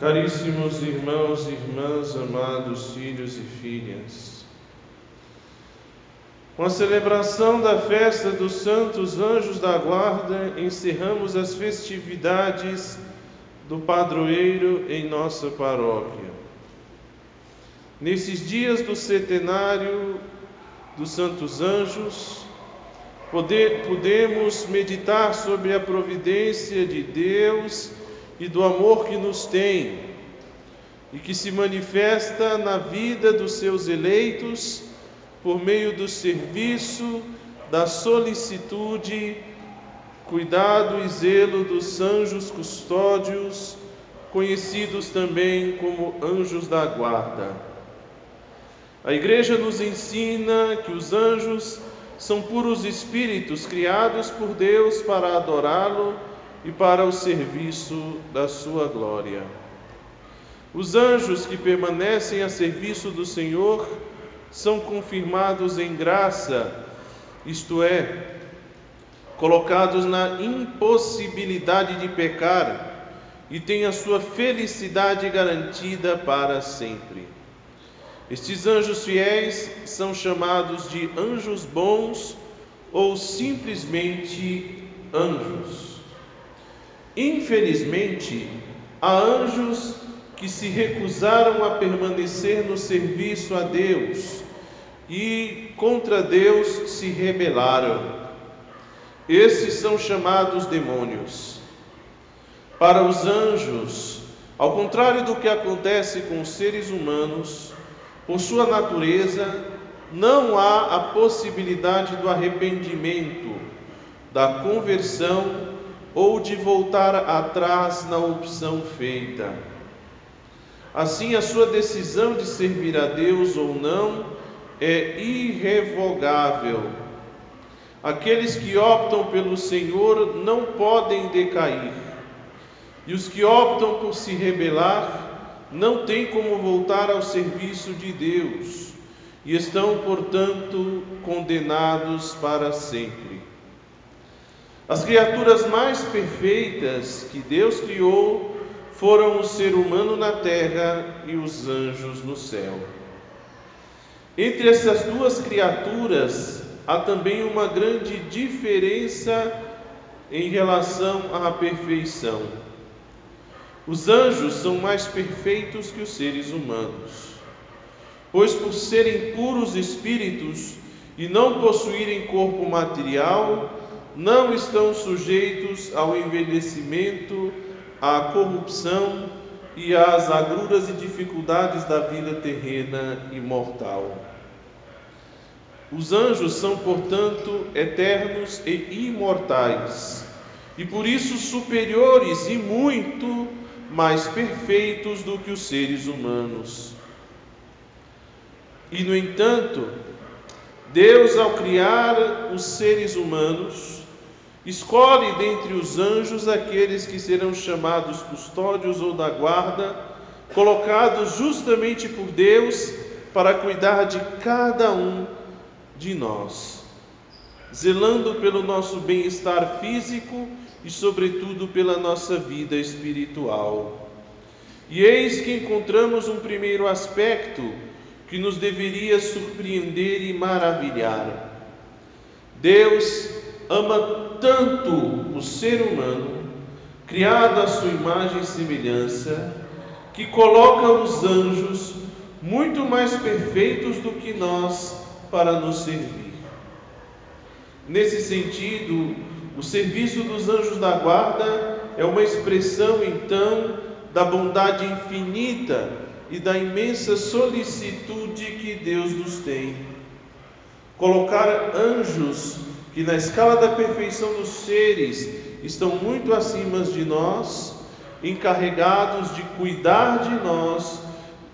Caríssimos irmãos e irmãs, amados filhos e filhas, com a celebração da festa dos Santos Anjos da Guarda, encerramos as festividades do padroeiro em nossa paróquia. Nesses dias do centenário dos Santos Anjos, poder, podemos meditar sobre a providência de Deus e do amor que nos tem e que se manifesta na vida dos seus eleitos por meio do serviço, da solicitude, cuidado e zelo dos anjos custódios, conhecidos também como anjos da guarda. A Igreja nos ensina que os anjos são puros espíritos criados por Deus para adorá-lo e para o serviço da sua glória. Os anjos que permanecem a serviço do Senhor são confirmados em graça, isto é, colocados na impossibilidade de pecar e têm a sua felicidade garantida para sempre. Estes anjos fiéis são chamados de anjos bons ou simplesmente anjos. Infelizmente, há anjos que se recusaram a permanecer no serviço a Deus e contra Deus se rebelaram. Esses são chamados demônios. Para os anjos, ao contrário do que acontece com os seres humanos, por sua natureza, não há a possibilidade do arrependimento, da conversão ou de voltar atrás na opção feita. Assim, a sua decisão de servir a Deus ou não é irrevogável. Aqueles que optam pelo Senhor não podem decair, e os que optam por se rebelar não têm como voltar ao serviço de Deus e estão, portanto, condenados para sempre. As criaturas mais perfeitas que Deus criou foram o ser humano na terra e os anjos no céu. Entre essas duas criaturas há também uma grande diferença em relação à perfeição. Os anjos são mais perfeitos que os seres humanos, pois por serem puros espíritos e não possuírem corpo material, não estão sujeitos ao envelhecimento, à corrupção e às agruras e dificuldades da vida terrena e mortal. Os anjos são, portanto, eternos e imortais, e por isso superiores e muito mais perfeitos do que os seres humanos. E, no entanto, Deus, ao criar os seres humanos, Escolhe dentre os anjos aqueles que serão chamados custódios ou da guarda, colocados justamente por Deus para cuidar de cada um de nós, zelando pelo nosso bem-estar físico e, sobretudo, pela nossa vida espiritual. E eis que encontramos um primeiro aspecto que nos deveria surpreender e maravilhar. Deus ama tanto o ser humano, criado à sua imagem e semelhança, que coloca os anjos muito mais perfeitos do que nós para nos servir. Nesse sentido, o serviço dos anjos da guarda é uma expressão, então, da bondade infinita e da imensa solicitude que Deus nos tem. Colocar anjos que na escala da perfeição dos seres estão muito acima de nós, encarregados de cuidar de nós,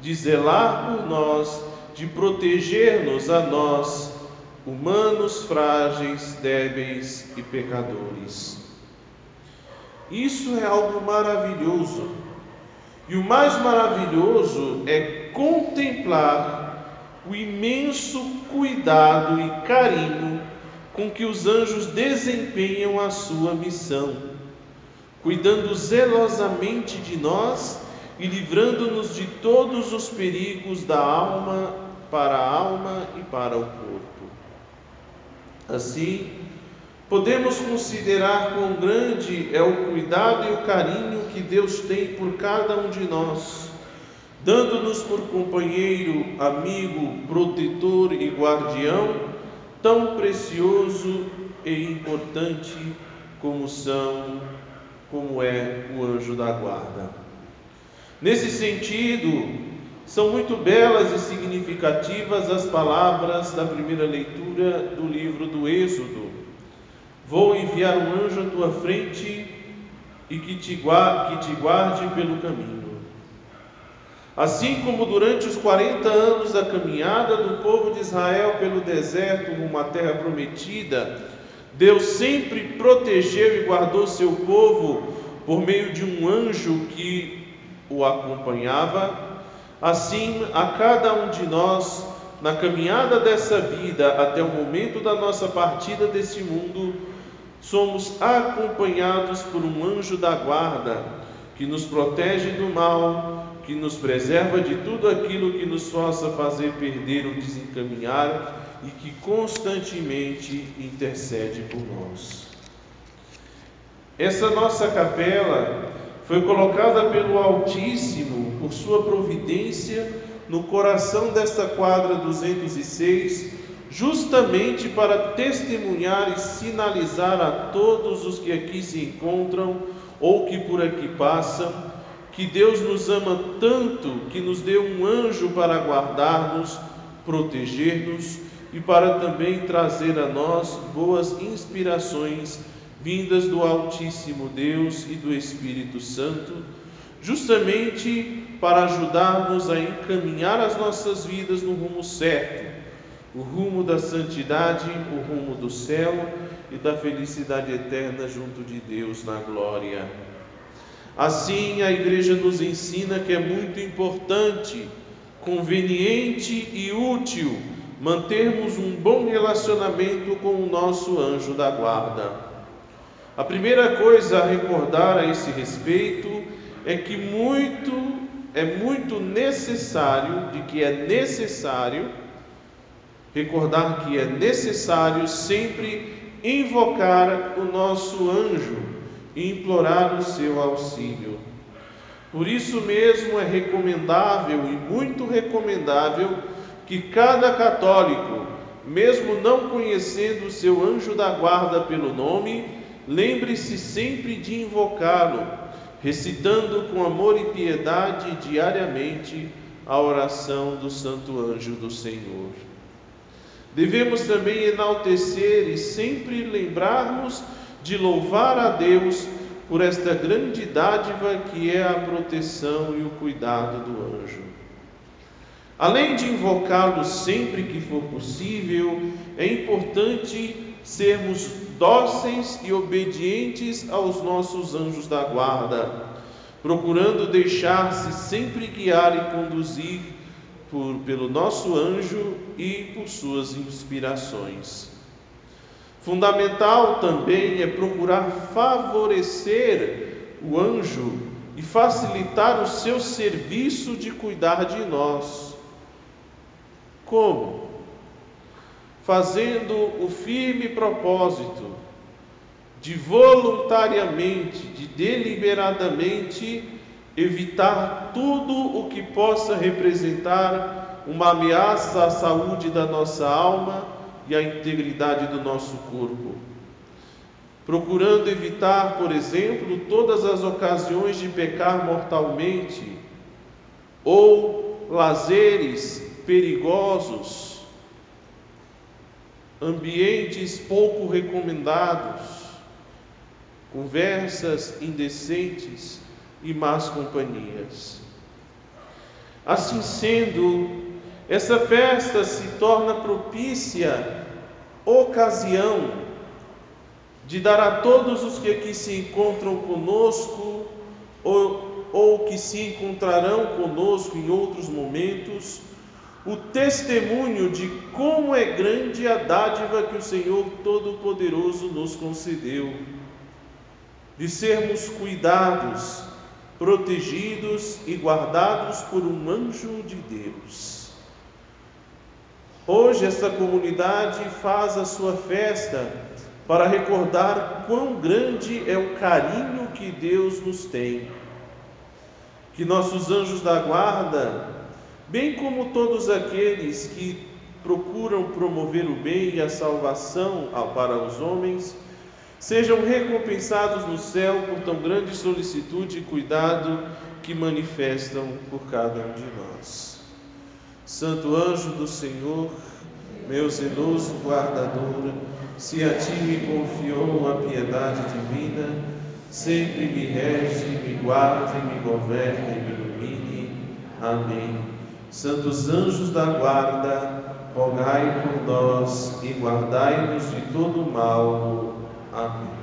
de zelar por nós, de proteger-nos a nós, humanos frágeis, débeis e pecadores. Isso é algo maravilhoso. E o mais maravilhoso é contemplar o imenso cuidado e carinho com que os anjos desempenham a sua missão, cuidando zelosamente de nós e livrando-nos de todos os perigos da alma, para a alma e para o corpo. Assim, podemos considerar quão grande é o cuidado e o carinho que Deus tem por cada um de nós, dando-nos por companheiro, amigo, protetor e guardião, tão precioso e importante como são, como é o anjo da guarda. Nesse sentido, são muito belas e significativas as palavras da primeira leitura do livro do Êxodo. Vou enviar um anjo à tua frente e que te guarde, que te guarde pelo caminho. Assim como durante os 40 anos da caminhada do povo de Israel pelo deserto rumo à terra prometida, Deus sempre protegeu e guardou seu povo por meio de um anjo que o acompanhava, assim a cada um de nós, na caminhada dessa vida até o momento da nossa partida desse mundo, somos acompanhados por um anjo da guarda que nos protege do mal, que nos preserva de tudo aquilo que nos possa fazer perder ou desencaminhar e que constantemente intercede por nós. Essa nossa capela foi colocada pelo Altíssimo, por sua providência, no coração desta quadra 206, justamente para testemunhar e sinalizar a todos os que aqui se encontram ou que por aqui passam, que Deus nos ama tanto que nos deu um anjo para guardar-nos, proteger-nos e para também trazer a nós boas inspirações vindas do Altíssimo Deus e do Espírito Santo, justamente para ajudar-nos a encaminhar as nossas vidas no rumo certo, o rumo da santidade, o rumo do céu e da felicidade eterna junto de Deus na glória. Assim, a Igreja nos ensina que é muito importante, conveniente e útil mantermos um bom relacionamento com o nosso anjo da guarda. A primeira coisa a recordar a esse respeito é que muito é muito necessário, de que é necessário recordar que é necessário sempre invocar o nosso anjo e implorar o seu auxílio. Por isso mesmo é recomendável e muito recomendável que cada católico, mesmo não conhecendo o seu anjo da guarda pelo nome, lembre-se sempre de invocá-lo, recitando com amor e piedade diariamente a oração do Santo Anjo do Senhor. Devemos também enaltecer e sempre lembrarmos de louvar a Deus por esta grande dádiva que é a proteção e o cuidado do anjo. Além de invocá-lo sempre que for possível, é importante sermos dóceis e obedientes aos nossos anjos da guarda, procurando deixar-se sempre guiar e conduzir por, pelo nosso anjo e por suas inspirações. Fundamental também é procurar favorecer o anjo e facilitar o seu serviço de cuidar de nós. Como? Fazendo o firme propósito de voluntariamente, de deliberadamente evitar tudo o que possa representar uma ameaça à saúde da nossa alma e à integridade do nosso corpo. Procurando evitar, por exemplo, todas as ocasiões de pecar mortalmente ou lazeres perigosos ambientes pouco recomendados, conversas indecentes e más companhias. Assim sendo, essa festa se torna propícia ocasião de dar a todos os que aqui se encontram conosco ou, ou que se encontrarão conosco em outros momentos o testemunho de como é grande a dádiva que o Senhor Todo-Poderoso nos concedeu, de sermos cuidados, protegidos e guardados por um anjo de Deus. Hoje, esta comunidade faz a sua festa para recordar quão grande é o carinho que Deus nos tem. Que nossos anjos da guarda, bem como todos aqueles que procuram promover o bem e a salvação para os homens, sejam recompensados no céu por tão grande solicitude e cuidado que manifestam por cada um de nós. Santo anjo do Senhor, meu zeloso guardador, se a ti me confiou a piedade divina, sempre me rege, me guarde, me governe, me ilumine. Amém. Santos anjos da guarda, rogai por nós e guardai-nos de todo mal. Amém.